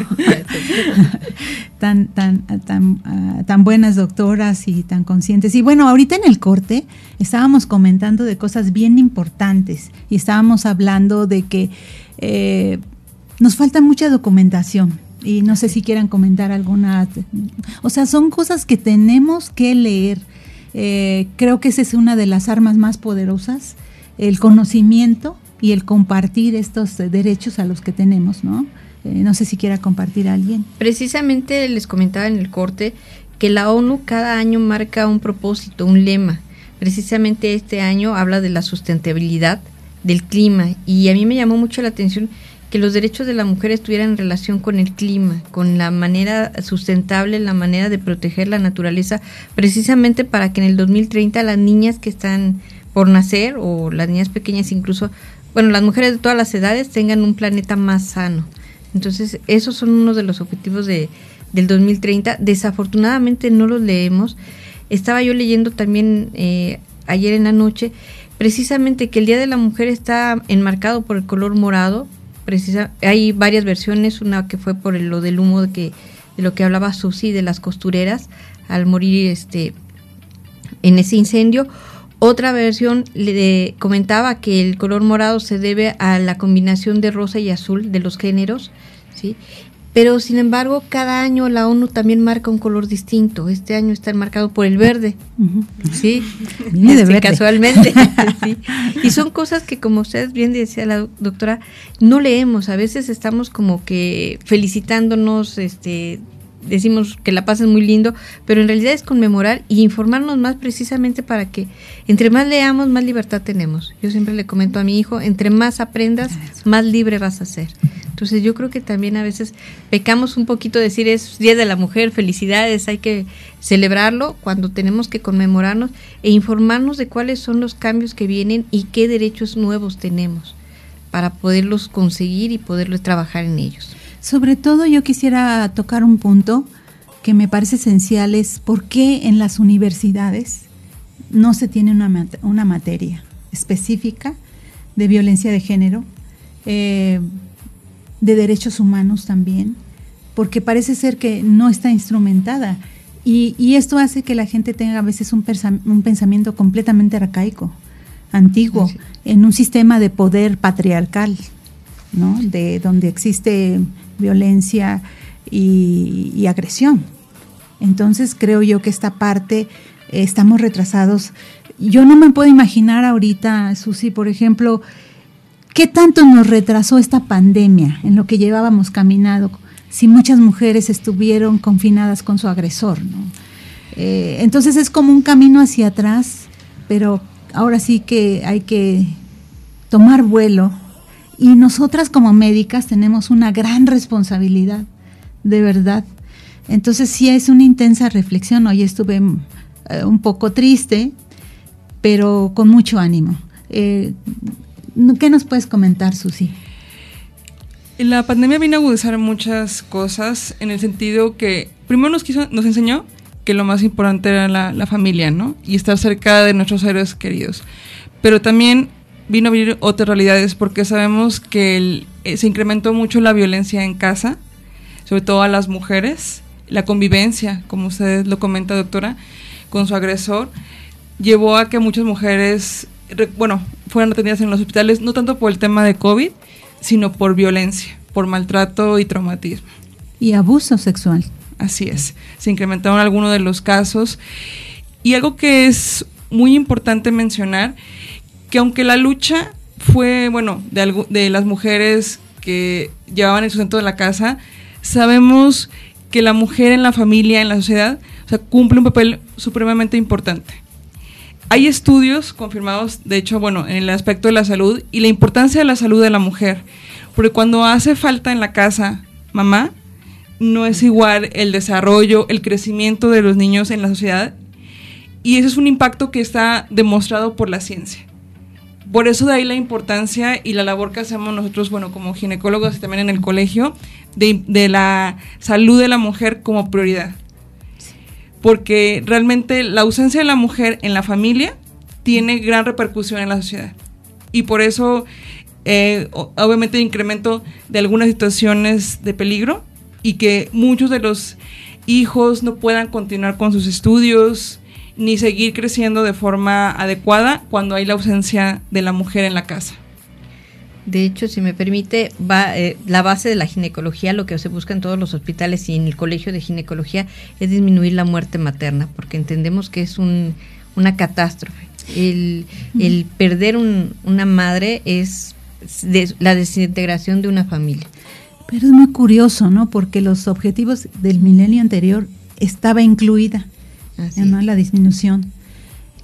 [laughs] tan, tan, tan, ah, tan buenas doctoras y tan conscientes. Y bueno, ahorita en el corte estábamos comentando de cosas bien importantes y estábamos hablando de que eh, nos falta mucha documentación. Y no sé si quieran comentar alguna. O sea, son cosas que tenemos que leer eh, creo que esa es una de las armas más poderosas, el conocimiento y el compartir estos derechos a los que tenemos, ¿no? Eh, no sé si quiera compartir a alguien. Precisamente les comentaba en el corte que la ONU cada año marca un propósito, un lema. Precisamente este año habla de la sustentabilidad del clima y a mí me llamó mucho la atención que los derechos de la mujer estuvieran en relación con el clima, con la manera sustentable, la manera de proteger la naturaleza, precisamente para que en el 2030 las niñas que están por nacer o las niñas pequeñas incluso, bueno, las mujeres de todas las edades tengan un planeta más sano. Entonces, esos son uno de los objetivos de, del 2030. Desafortunadamente no los leemos. Estaba yo leyendo también eh, ayer en la noche precisamente que el Día de la Mujer está enmarcado por el color morado, precisa, hay varias versiones, una que fue por lo del humo de que de lo que hablaba Susi de las costureras al morir este en ese incendio. Otra versión le comentaba que el color morado se debe a la combinación de rosa y azul de los géneros, ¿sí? Pero sin embargo, cada año la ONU también marca un color distinto. Este año está marcado por el verde. Sí, [laughs] casualmente. [laughs] Y son cosas que, como usted bien decía la doctora, no leemos. A veces estamos como que felicitándonos, este, decimos que la pasen muy lindo, pero en realidad es conmemorar y informarnos más precisamente para que entre más leamos, más libertad tenemos. Yo siempre le comento a mi hijo, entre más aprendas, más libre vas a ser. Entonces yo creo que también a veces pecamos un poquito decir es Día de la Mujer, felicidades, hay que celebrarlo cuando tenemos que conmemorarnos e informarnos de cuáles son los cambios que vienen y qué derechos nuevos tenemos para poderlos conseguir y poderlos trabajar en ellos. Sobre todo yo quisiera tocar un punto que me parece esencial, es por qué en las universidades no se tiene una, una materia específica de violencia de género, eh, de derechos humanos también, porque parece ser que no está instrumentada. Y, esto hace que la gente tenga a veces un, un pensamiento completamente arcaico, antiguo, en un sistema de poder patriarcal, ¿no? de donde existe violencia y, agresión. Entonces creo yo que esta parte eh, estamos retrasados. Yo no me puedo imaginar ahorita, Susi, por ejemplo, qué tanto nos retrasó esta pandemia en lo que llevábamos caminado, si muchas mujeres estuvieron confinadas con su agresor. Eh, entonces es como un camino hacia atrás, pero ahora sí que hay que tomar vuelo Y nosotras como médicas tenemos una gran responsabilidad, de verdad. Entonces sí es una intensa reflexión. Hoy estuve eh, un poco triste, pero con mucho ánimo. Eh, ¿Qué nos puedes comentar, Susi? La pandemia vino a agudizar muchas cosas en el sentido que primero nos, quiso, nos enseñó que lo más importante era la, familia, ¿no? Y estar cerca de nuestros seres queridos. Pero también vino a abrir otras realidades porque sabemos que eh, se incrementó mucho la violencia en casa, sobre todo a las mujeres, la convivencia, como usted lo comenta, doctora, con su agresor, llevó a que muchas mujeres, bueno, fueran atendidas en los hospitales, no tanto por el tema de COVID, sino por violencia, por maltrato y traumatismo. Y abuso sexual. Así es, se incrementaron algunos de los casos. Y algo que es muy importante mencionar, que aunque la lucha fue, bueno, de, de las mujeres que llevaban el sustento de la casa, sabemos que la mujer en la familia, en la sociedad, o sea, cumple un papel supremamente importante. Hay estudios confirmados, de hecho, bueno, en el aspecto de la salud y la importancia de la salud de la mujer, porque cuando hace falta en la casa mamá, no es igual el desarrollo, el crecimiento de los niños en la sociedad. Y ese es un impacto que está demostrado por la ciencia. Por eso de ahí la importancia y la labor que hacemos nosotros, bueno, como ginecólogos y también en el colegio, de, la salud de la mujer como prioridad. Porque realmente la ausencia de la mujer en la familia tiene gran repercusión en la sociedad. Y por eso, eh, obviamente, el incremento de algunas situaciones de peligro y que muchos de los hijos no puedan continuar con sus estudios ni seguir creciendo de forma adecuada cuando hay la ausencia de la mujer en la casa. De hecho, si me permite, va, eh, la base de la ginecología, lo que se busca en todos los hospitales y en el colegio de ginecología, es disminuir la muerte materna, porque entendemos que es un, una catástrofe. El, el perder una madre es la desintegración de una familia. Pero es muy curioso, ¿no? Porque los objetivos del milenio anterior estaba incluida la disminución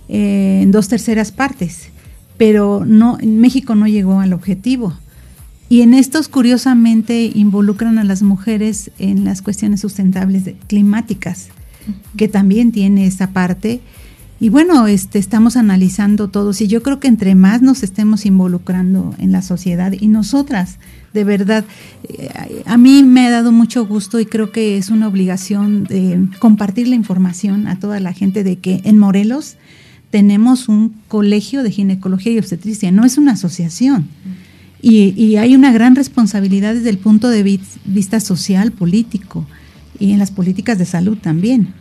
eh, en dos terceras partes, pero no, en México no llegó al objetivo. Y en estos, curiosamente, involucran a las mujeres en las cuestiones sustentables climáticas, que también tiene esa parte. Y bueno, este, estamos analizando todos y yo creo que entre más nos estemos involucrando en la sociedad y nosotras de verdad. Eh, a mí me ha dado mucho gusto y creo que es una obligación de compartir la información a toda la gente de que en Morelos tenemos un colegio de ginecología y obstetricia, no es una asociación. Y, hay una gran responsabilidad desde el punto de vista social, político y en las políticas de salud también.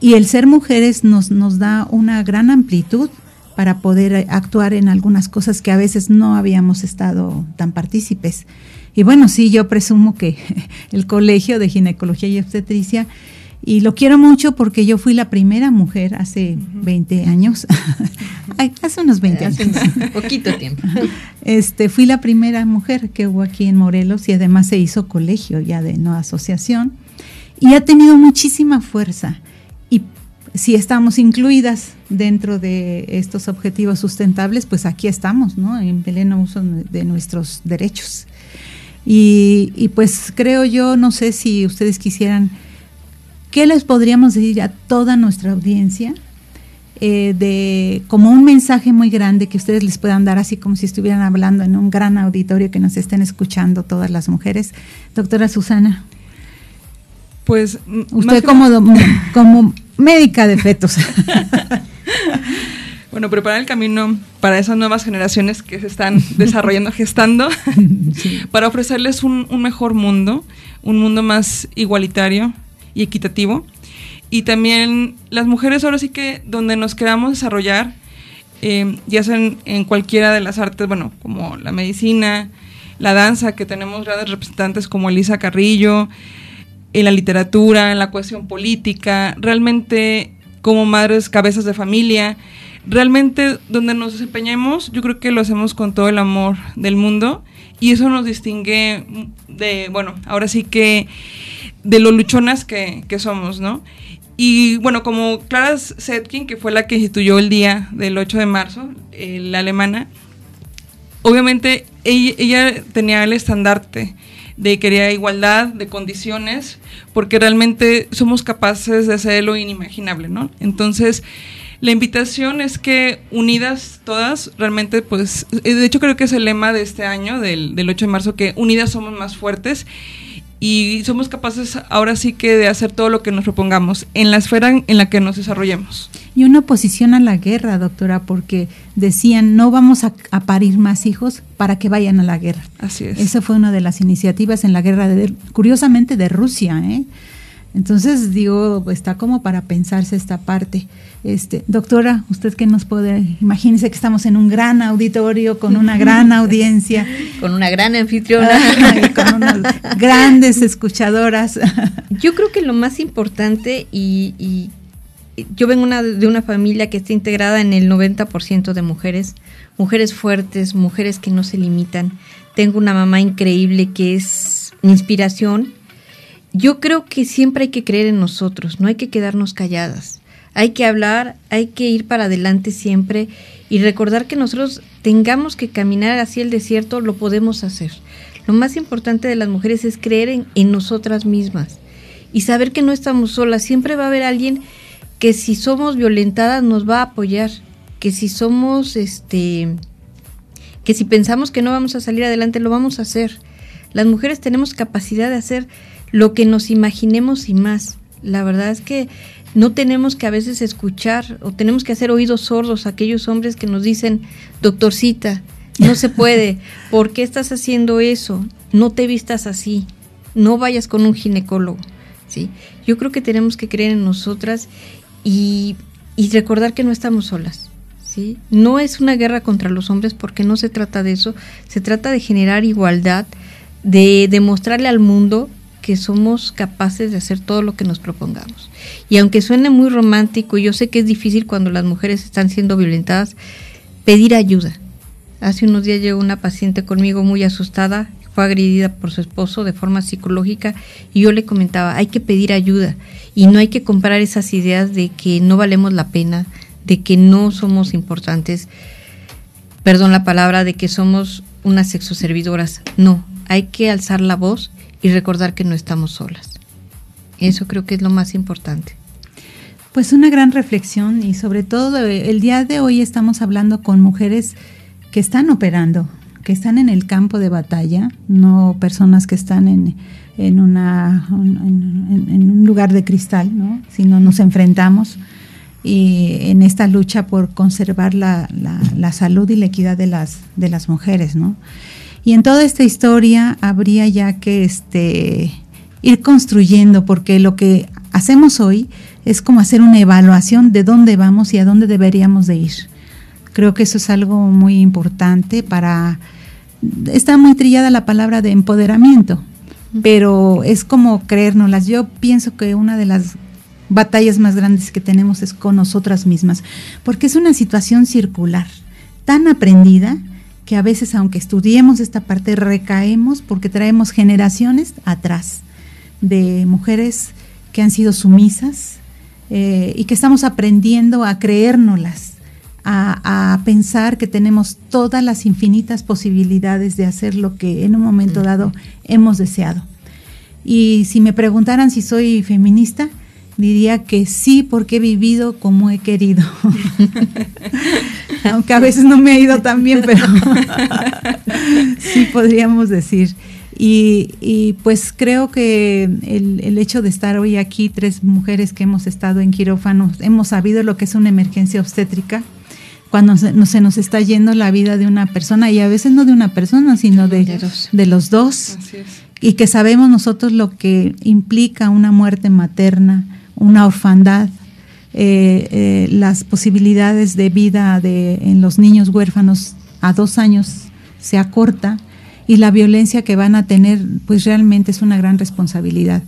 Y el ser mujeres nos, nos da una gran amplitud para poder actuar en algunas cosas que a veces no habíamos estado tan partícipes. Y bueno, sí, yo presumo que [laughs] el Colegio de Ginecología y Obstetricia, y lo quiero mucho porque yo fui la primera mujer hace 20 años, [laughs] hace unos 20 años. poquito tiempo. [laughs] Este, fui la primera mujer que hubo aquí en Morelos y además se hizo colegio ya de no asociación y ha tenido muchísima fuerza si estamos incluidas dentro de estos objetivos sustentables, pues aquí estamos, ¿no? En pleno uso de nuestros derechos. Y, pues creo yo, no sé si ustedes quisieran, ¿qué les podríamos decir a toda nuestra audiencia? Eh, de como un mensaje muy grande que ustedes les puedan dar, así como si estuvieran hablando en un gran auditorio que nos estén escuchando todas las mujeres. Doctora Susana. Pues usted como, como médica de fetos. [laughs] bueno, preparar el camino para esas nuevas generaciones que se están [laughs] desarrollando, gestando, para ofrecerles un, mejor mundo, un mundo más igualitario y equitativo. Y también las mujeres ahora sí que donde nos queramos desarrollar, eh, ya sea en, cualquiera de las artes, bueno, como la medicina, la danza, que tenemos grandes representantes como Elisa Carrillo, en la literatura, en la cuestión política, realmente como madres, cabezas de familia, realmente donde nos desempeñemos, yo creo que lo hacemos con todo el amor del mundo y eso nos distingue de, bueno, ahora sí que de lo luchonas que, somos, ¿no? Y bueno, como Clara Zetkin, que fue la que instituyó el día del 8 de marzo, eh, la alemana, obviamente ella, ella tenía el estandarte de querer igualdad de condiciones, porque realmente somos capaces de hacer lo inimaginable, ¿no? Entonces, la invitación es que unidas todas, realmente, pues, eh, de hecho creo que es el lema de este año, del, del 8 de marzo, que unidas somos más fuertes y somos capaces ahora sí que de hacer todo lo que nos propongamos en la esfera en la que nos desarrollemos. Y una oposición a la guerra, doctora, porque decían no vamos a, parir más hijos para que vayan a la guerra. Así es. Esa fue una de las iniciativas en la guerra, de, curiosamente de Rusia. ¿eh? Entonces, digo, está como para pensarse esta parte. Este, doctora, usted que nos puede, imagínese que estamos en un gran auditorio con una gran [laughs] audiencia, con una gran anfitriona, [laughs] con unas grandes escuchadoras. Yo creo que lo más importante y, yo vengo una, de una familia que está integrada en el 90% de mujeres, mujeres fuertes, mujeres que no se limitan. Tengo una mamá increíble que es mi inspiración yo creo que siempre hay que creer en nosotros, no hay que quedarnos calladas. Hay que hablar, hay que ir para adelante siempre y recordar que nosotros tengamos que caminar hacia el desierto, lo podemos hacer. Lo más importante de las mujeres es creer en, en nosotras mismas y saber que no estamos solas. Siempre va a haber alguien que si somos violentadas nos va a apoyar, que si somos, este, que si pensamos que no vamos a salir adelante, lo vamos a hacer. Las mujeres tenemos capacidad de hacer lo que nos imaginemos y más. La verdad es que no tenemos que a veces escuchar o tenemos que hacer oídos sordos a aquellos hombres que nos dicen, doctorcita, no se puede, [laughs] ¿por qué estás haciendo eso? No te vistas así, no vayas con un ginecólogo. ¿sí? Yo creo que tenemos que creer en nosotras y, y recordar que no estamos solas. ¿sí? No es una guerra contra los hombres porque no se trata de eso, se trata de generar igualdad, de demostrarle al mundo que somos capaces de hacer todo lo que nos propongamos. Y aunque suene muy romántico, yo sé que es difícil cuando las mujeres están siendo violentadas, pedir ayuda. Hace unos días llegó una paciente conmigo muy asustada, fue agredida por su esposo de forma psicológica y yo le comentaba, hay que pedir ayuda y no hay que comprar esas ideas de que no valemos la pena, de que no somos importantes, perdón la palabra, de que somos unas sexoservidoras. No, hay que alzar la voz y recordar que no estamos solas. Eso creo que es lo más importante. Pues una gran reflexión y sobre todo eh, el día de hoy estamos hablando con mujeres que están operando, que están en el campo de batalla, no personas que están en, en, una, un lugar de cristal, ¿no? sino nos enfrentamos y en esta lucha por conservar la, la, la, salud y la equidad de las, de las mujeres. ¿no? Y en toda esta historia habría ya que este, ir construyendo, porque lo que hacemos hoy es como hacer una evaluación de dónde vamos y a dónde deberíamos de ir. Creo que eso es algo muy importante para... Está muy trillada la palabra de empoderamiento, pero es como creérnoslas. Yo pienso que una de las batallas más grandes que tenemos es con nosotras mismas, porque es una situación circular, tan aprendida, que a veces aunque estudiemos esta parte recaemos porque traemos generaciones atrás de mujeres que han sido sumisas eh, y que estamos aprendiendo a creérnoslas, a, a, pensar que tenemos todas las infinitas posibilidades de hacer lo que en un momento dado hemos deseado. Y si me preguntaran si soy feminista, diría que sí, porque he vivido como he querido. [laughs] Aunque a veces no me ha ido tan bien, pero [laughs] sí podríamos decir. Y, pues creo que el, hecho de estar hoy aquí, tres mujeres que hemos estado en quirófanos, hemos sabido lo que es una emergencia obstétrica, cuando se, nos está yendo la vida de una persona, y a veces no de una persona, sino de, de los dos, y que sabemos nosotros lo que implica una muerte materna, una orfandad, eh, eh, las posibilidades de vida de, en los niños huérfanos a dos años se acorta y la violencia que van a tener pues realmente es una gran responsabilidad.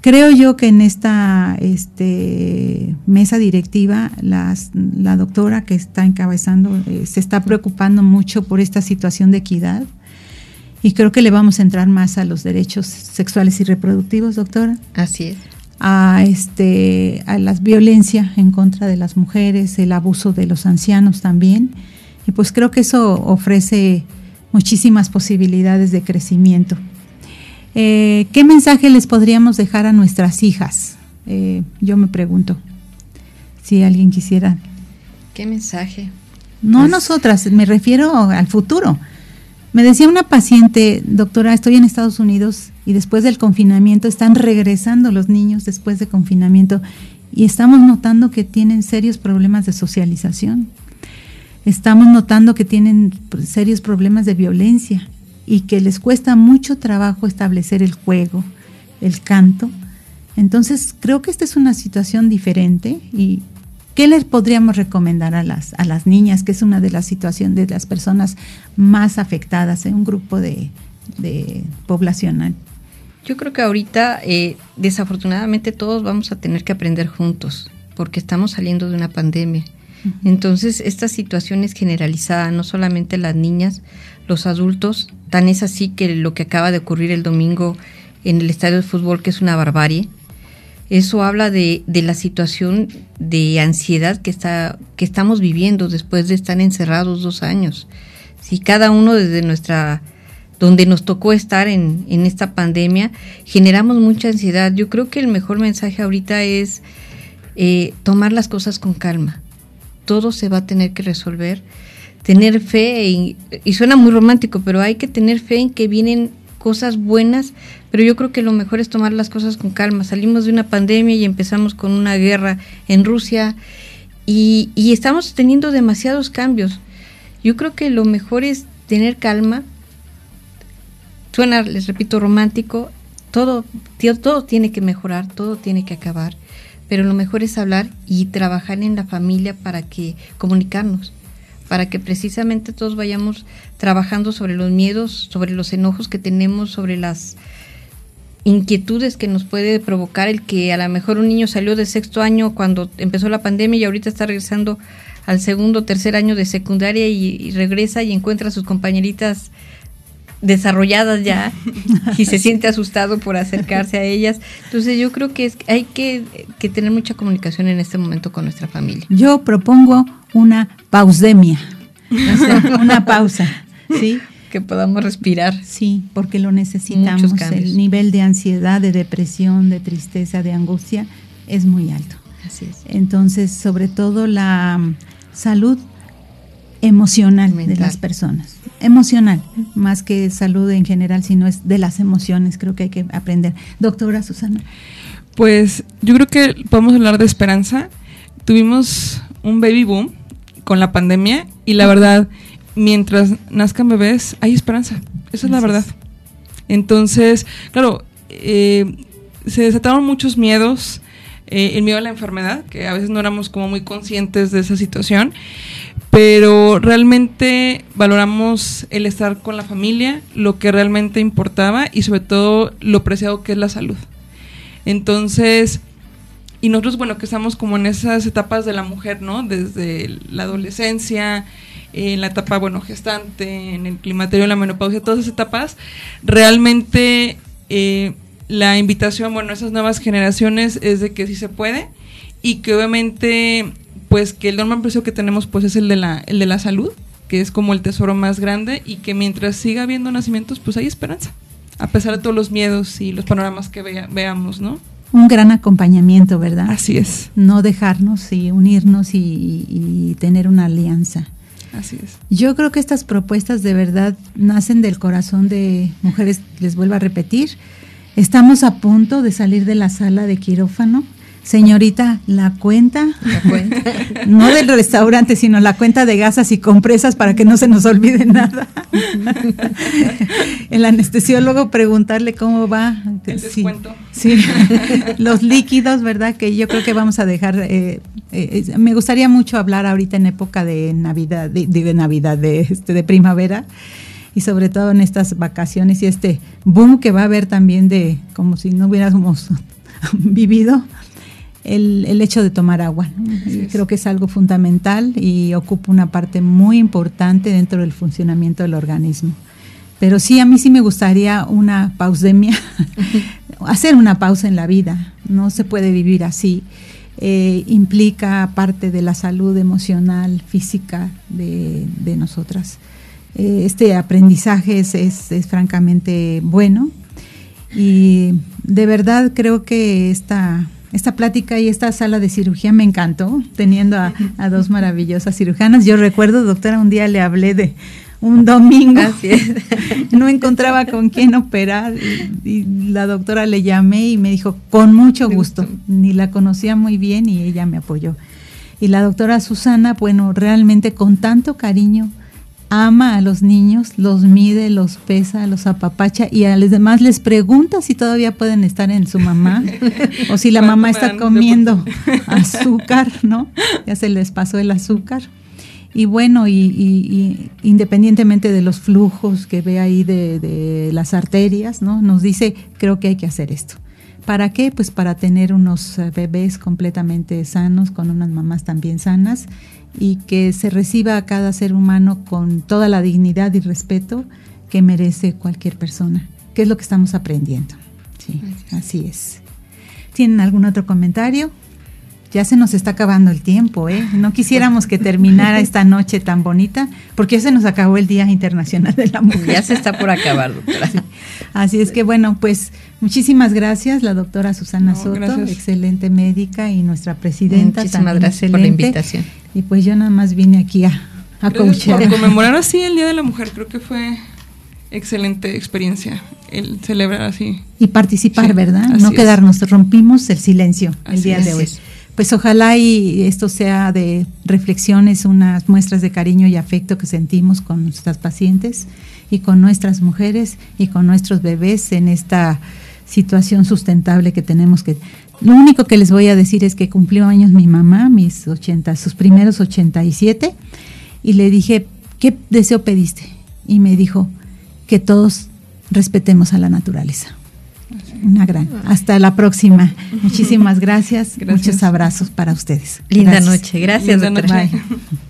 Creo yo que en esta este, mesa directiva las, la doctora que está encabezando eh, se está preocupando mucho por esta situación de equidad y creo que le vamos a entrar más a los derechos sexuales y reproductivos, doctora. Así es a este a la violencia en contra de las mujeres, el abuso de los ancianos también. Y pues creo que eso ofrece muchísimas posibilidades de crecimiento. Eh, ¿Qué mensaje les podríamos dejar a nuestras hijas? Eh, yo me pregunto si alguien quisiera. ¿Qué mensaje? No pues nosotras, me refiero al futuro. Me decía una paciente, doctora, estoy en Estados Unidos y después del confinamiento están regresando los niños después de confinamiento y estamos notando que tienen serios problemas de socialización. Estamos notando que tienen serios problemas de violencia y que les cuesta mucho trabajo establecer el juego, el canto. Entonces, creo que esta es una situación diferente y ¿qué les podríamos recomendar a las, a las niñas, que es una de las situaciones de las personas más afectadas en un grupo de, de poblacional? Yo creo que ahorita, eh, desafortunadamente, todos vamos a tener que aprender juntos, porque estamos saliendo de una pandemia. Entonces, esta situación es generalizada, no solamente las niñas, los adultos, tan es así que lo que acaba de ocurrir el domingo en el estadio de fútbol, que es una barbarie, eso habla de, la situación de ansiedad que, está, que estamos viviendo después de estar encerrados dos años. Si cada uno desde nuestra donde nos tocó estar en, en esta pandemia, generamos mucha ansiedad. Yo creo que el mejor mensaje ahorita es eh, tomar las cosas con calma. Todo se va a tener que resolver. Tener fe, y, suena muy romántico, pero hay que tener fe en que vienen cosas buenas, pero yo creo que lo mejor es tomar las cosas con calma. Salimos de una pandemia y empezamos con una guerra en Rusia y, y, estamos teniendo demasiados cambios. Yo creo que lo mejor es tener calma, suena, les repito, romántico, todo, todo tiene que mejorar, todo tiene que acabar, pero lo mejor es hablar y trabajar en la familia para que comunicarnos, para que precisamente todos vayamos trabajando sobre los miedos, sobre los enojos que tenemos, sobre las inquietudes que nos puede provocar el que a lo mejor un niño salió de sexto año cuando empezó la pandemia y ahorita está regresando al segundo o tercer año de secundaria y, y regresa y encuentra a sus compañeritas desarrolladas ya [laughs] y se siente asustado por acercarse a ellas. Entonces yo creo que es, hay que, que, tener mucha comunicación en este momento con nuestra familia. Yo propongo una pausdemia, o [laughs] sea, una pausa, ¿sí? Que podamos respirar. Sí, porque lo necesitamos. El nivel de ansiedad, de depresión, de tristeza, de angustia es muy alto. Así es. Entonces, sobre todo la salud emocional Mental. de las personas. Emocional, más que salud en general, sino es de las emociones, creo que hay que aprender. Doctora Susana. Pues yo creo que podemos hablar de esperanza. Tuvimos un baby boom con la pandemia y la verdad, mientras nazcan bebés, hay esperanza. Esa es la verdad. Entonces, claro, eh, se desataron muchos miedos, eh, el miedo a la enfermedad, que a veces no éramos como muy conscientes de esa situación, pero realmente valoramos el estar con la familia, lo que realmente importaba y sobre todo lo preciado que es la salud. Entonces, y nosotros, bueno, que estamos como en esas etapas de la mujer, ¿no? Desde la adolescencia, en la etapa, bueno, gestante, en el climaterio, la menopausia, todas esas etapas, realmente eh, la invitación, bueno, a esas nuevas generaciones es de que sí se puede y que obviamente pues que el normal precio que tenemos pues es el de la el de la salud, que es como el tesoro más grande y que mientras siga habiendo nacimientos pues hay esperanza, a pesar de todos los miedos y los panoramas que vea, veamos, ¿no? Un gran acompañamiento, ¿verdad? Así es. No dejarnos y unirnos y, y tener una alianza. Así es. Yo creo que estas propuestas de verdad nacen del corazón de mujeres, les vuelvo a repetir, Estamos a punto de salir de la sala de quirófano. Señorita, la cuenta, la cuenta. [laughs] no del restaurante, sino la cuenta de gasas y compresas para que no se nos olvide nada. [laughs] El anestesiólogo preguntarle cómo va. El descuento. Sí, sí. [laughs] los líquidos, ¿verdad? Que yo creo que vamos a dejar. Eh, eh, me gustaría mucho hablar ahorita en época de Navidad, de, de Navidad, de, este, de primavera y sobre todo en estas vacaciones y este boom que va a haber también de como si no hubiéramos vivido el, el, hecho de tomar agua. Creo que es algo fundamental y ocupa una parte muy importante dentro del funcionamiento del organismo. Pero sí, a mí sí me gustaría una pausdemia, [laughs] hacer una pausa en la vida. No se puede vivir así. eh, implica parte de la salud emocional, física de, nosotras. Eh, este aprendizaje es, es, francamente bueno y de verdad creo que esta, esta plática y esta sala de cirugía me encantó, teniendo a, a dos maravillosas cirujanas. Yo recuerdo, doctora, un día le hablé de un domingo. [laughs] no encontraba con quién operar y, la doctora le llamé y me dijo, con mucho gusto. Ni la conocía muy bien y ella me apoyó. Y la doctora Susana, bueno, realmente con tanto cariño, ama a los niños, los mide, los pesa, los apapacha y a los demás les pregunta si todavía pueden estar en su mamá [laughs] o si la mamá está comiendo [laughs] azúcar, ¿no? Ya se les pasó el azúcar. Y bueno, y, independientemente de los flujos que ve ahí de, las arterias, ¿no? Nos dice, creo que hay que hacer esto. ¿Para qué? Pues para tener unos eh, bebés completamente sanos, con unas mamás también sanas, y que se reciba a cada ser humano con toda la dignidad y respeto que merece cualquier persona, que es lo que estamos aprendiendo. Sí, así es. ¿Tienen algún otro comentario? ya se nos está acabando el tiempo, ¿eh? No quisiéramos que terminara [laughs] esta noche tan bonita, porque ya se nos acabó el Día Internacional de la Mujer. Ya se está por acabar, doctora. Así es que bueno, pues muchísimas gracias, la doctora Susana Soto, excelente médica y nuestra presidenta. Muchísimas gracias por la invitación. Y pues yo nada más vine aquí a, a Por conmemorar así el Día de la Mujer, creo que fue excelente experiencia el celebrar así. Y participar, ¿verdad? No quedarnos, rompimos el silencio el día de hoy pues ojalá y esto sea de reflexiones, unas muestras de cariño y afecto que sentimos con nuestras pacientes y con nuestras mujeres y con nuestros bebés en esta situación sustentable que tenemos que lo único que les voy a decir es que cumplió años mi mamá, mis 80, sus primeros 87 y le dije, "¿Qué deseo pediste?" Y me dijo, "Que todos respetemos a la naturaleza." Una gran. Hasta la próxima. Muchísimas gracias. Muchos abrazos para ustedes. Linda noche. Gracias, Mujer [laughs]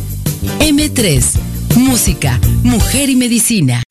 M3, Música, Mujer y Medicina.